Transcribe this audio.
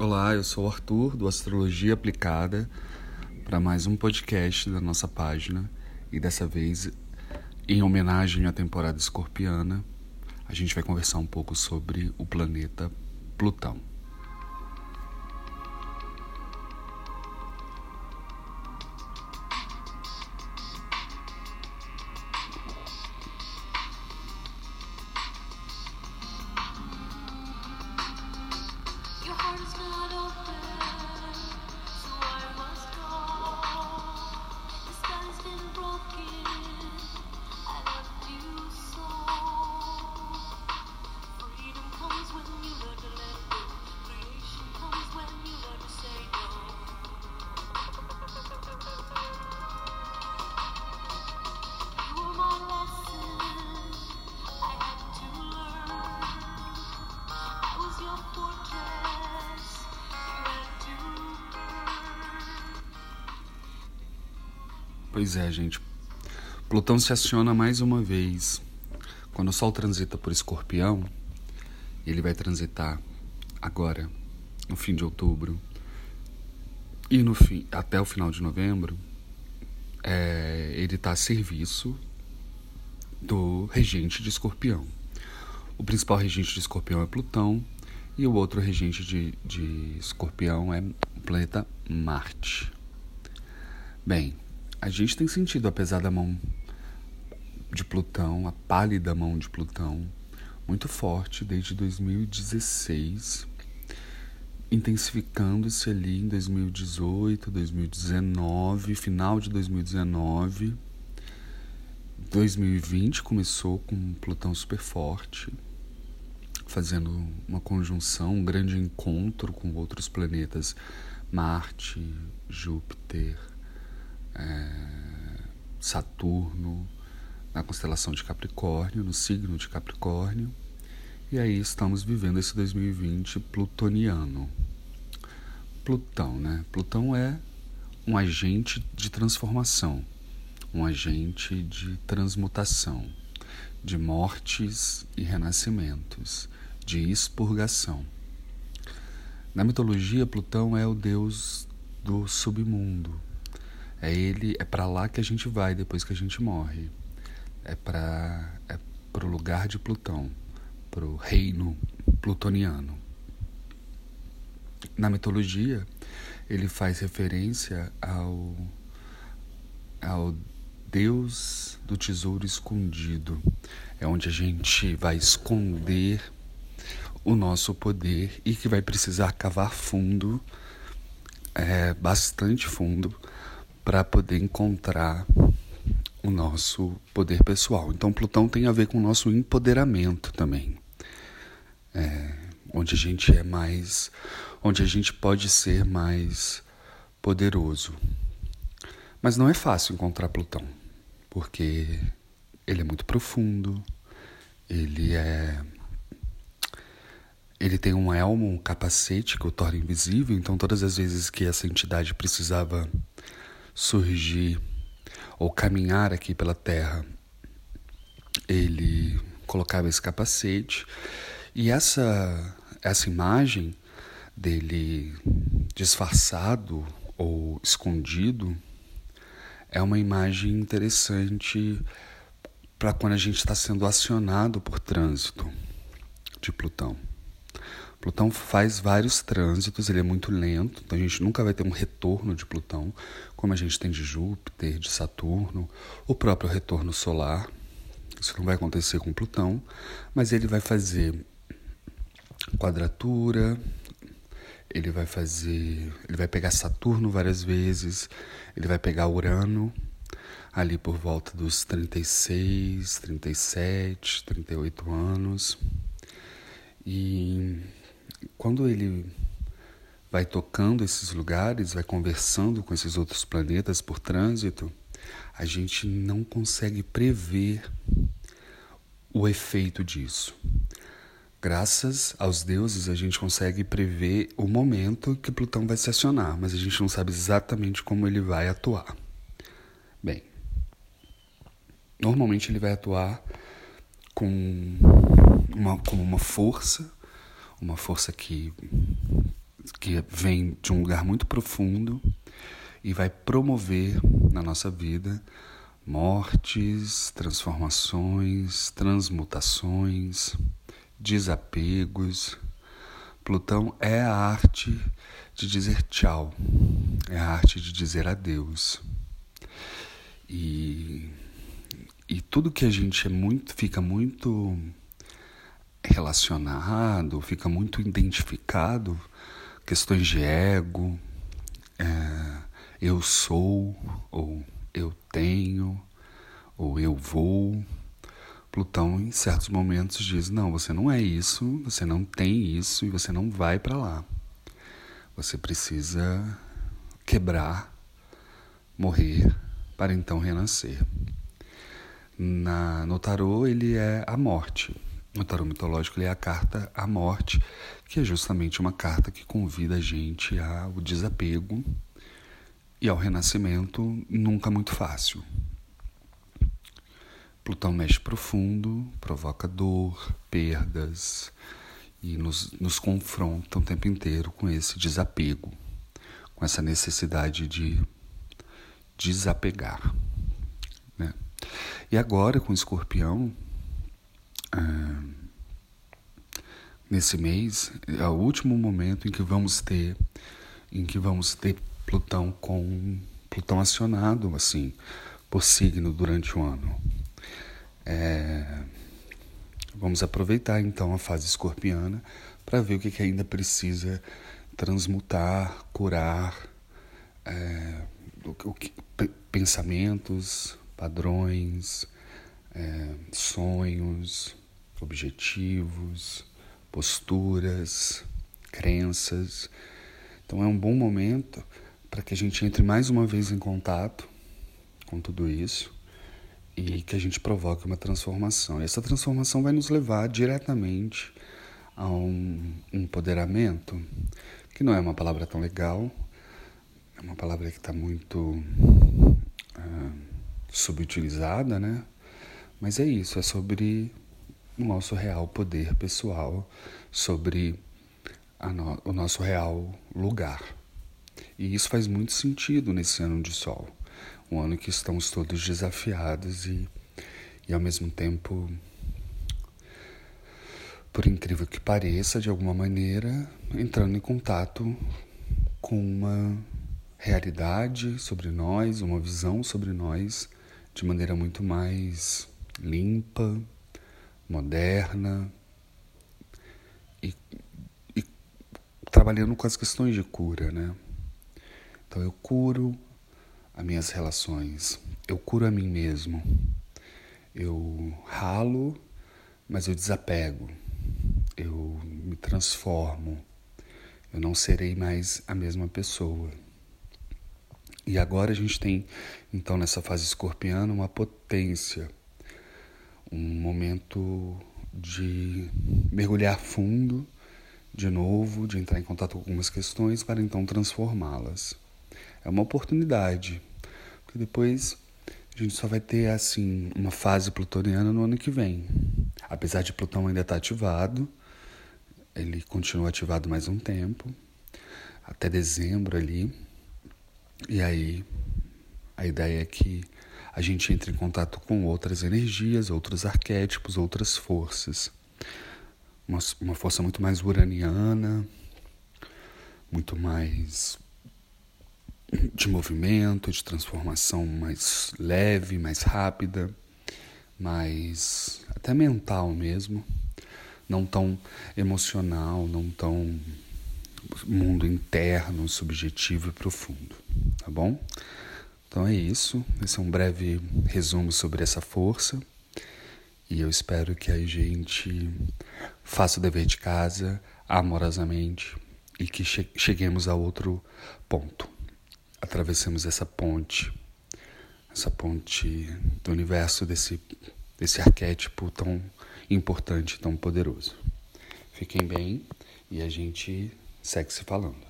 Olá, eu sou o Arthur do Astrologia Aplicada para mais um podcast da nossa página e dessa vez em homenagem à temporada escorpiana, a gente vai conversar um pouco sobre o planeta Plutão. Pois é, gente. Plutão se aciona mais uma vez. Quando o Sol transita por Escorpião, ele vai transitar agora, no fim de outubro, e no fim, até o final de novembro, é, ele está a serviço do regente de Escorpião. O principal regente de Escorpião é Plutão e o outro regente de, de Escorpião é o planeta Marte. Bem, a gente tem sentido a pesada mão de Plutão, a pálida mão de Plutão, muito forte desde 2016, intensificando-se ali em 2018, 2019, final de 2019. 2020 começou com Plutão super forte, fazendo uma conjunção, um grande encontro com outros planetas, Marte, Júpiter, é, Saturno na constelação de Capricórnio, no signo de Capricórnio. E aí estamos vivendo esse 2020 plutoniano. Plutão, né? Plutão é um agente de transformação, um agente de transmutação, de mortes e renascimentos, de expurgação. Na mitologia, Plutão é o deus do submundo, é ele, é para lá que a gente vai depois que a gente morre. É para é pro lugar de Plutão, pro reino plutoniano. Na mitologia, ele faz referência ao ao Deus do tesouro escondido. É onde a gente vai esconder o nosso poder e que vai precisar cavar fundo, é, bastante fundo, para poder encontrar o nosso poder pessoal. Então, Plutão tem a ver com o nosso empoderamento também, é, onde a gente é mais, onde a gente pode ser mais poderoso. Mas não é fácil encontrar Plutão, porque ele é muito profundo, ele é ele tem um elmo, um capacete que o torna invisível, então todas as vezes que essa entidade precisava surgir ou caminhar aqui pela terra, ele colocava esse capacete e essa essa imagem dele disfarçado ou escondido é uma imagem interessante para quando a gente está sendo acionado por trânsito de Plutão. Plutão faz vários trânsitos, ele é muito lento, então a gente nunca vai ter um retorno de Plutão, como a gente tem de Júpiter, de Saturno, o próprio retorno solar. Isso não vai acontecer com Plutão, mas ele vai fazer quadratura, ele vai fazer, ele vai pegar Saturno várias vezes, ele vai pegar Urano ali por volta dos 36, 37, 38 anos. E quando ele vai tocando esses lugares, vai conversando com esses outros planetas por trânsito, a gente não consegue prever o efeito disso. Graças aos deuses, a gente consegue prever o momento que Plutão vai se acionar, mas a gente não sabe exatamente como ele vai atuar. Bem, normalmente ele vai atuar com uma, como uma força uma força que que vem de um lugar muito profundo e vai promover na nossa vida mortes, transformações, transmutações, desapegos. Plutão é a arte de dizer tchau, é a arte de dizer adeus. E, e tudo que a gente é muito, fica muito relacionado, fica muito identificado, questões de ego, é, eu sou, ou eu tenho, ou eu vou. Plutão, em certos momentos, diz: não, você não é isso, você não tem isso e você não vai para lá. Você precisa quebrar, morrer, para então renascer. Na, no tarô, ele é a morte. No tarô mitológico, é a carta à morte, que é justamente uma carta que convida a gente ao desapego e ao renascimento nunca muito fácil. Plutão mexe profundo, provoca dor, perdas e nos, nos confronta o tempo inteiro com esse desapego, com essa necessidade de desapegar. Né? E agora, com o escorpião, ah, nesse mês é o último momento em que vamos ter em que vamos ter Plutão com Plutão acionado assim por signo durante o ano. É, vamos aproveitar então a fase escorpiana para ver o que, que, ainda precisa transmutar, curar, é, o, o que, pensamentos, padrões, é, sonhos, objetivos, posturas, crenças. Então é um bom momento para que a gente entre mais uma vez em contato com tudo isso e que a gente provoque uma transformação. E essa transformação vai nos levar diretamente a um empoderamento, que não é uma palavra tão legal, é uma palavra que está muito uh, subutilizada, né? Mas é isso, é sobre o nosso real poder pessoal, sobre no, o nosso real lugar. E isso faz muito sentido nesse ano de sol, um ano que estamos todos desafiados e, e ao mesmo tempo, por incrível que pareça, de alguma maneira, entrando em contato com uma realidade sobre nós, uma visão sobre nós de maneira muito mais limpa, moderna e, e trabalhando com as questões de cura, né? Então eu curo as minhas relações, eu curo a mim mesmo, eu ralo, mas eu desapego, eu me transformo, eu não serei mais a mesma pessoa. E agora a gente tem, então, nessa fase escorpiana, uma potência, um momento de mergulhar fundo de novo, de entrar em contato com algumas questões para então transformá-las. É uma oportunidade, porque depois a gente só vai ter assim uma fase plutoniana no ano que vem. Apesar de Plutão ainda estar ativado, ele continua ativado mais um tempo, até dezembro ali. E aí a ideia é que a gente entre em contato com outras energias, outros arquétipos, outras forças. Uma, uma força muito mais uraniana, muito mais de movimento, de transformação mais leve, mais rápida, mais até mental mesmo, não tão emocional, não tão mundo interno, subjetivo e profundo, tá bom? Então é isso. Esse é um breve resumo sobre essa força. E eu espero que a gente faça o dever de casa amorosamente e que che cheguemos a outro ponto. Atravessemos essa ponte, essa ponte do universo desse, desse arquétipo tão importante, tão poderoso. Fiquem bem e a gente segue se falando.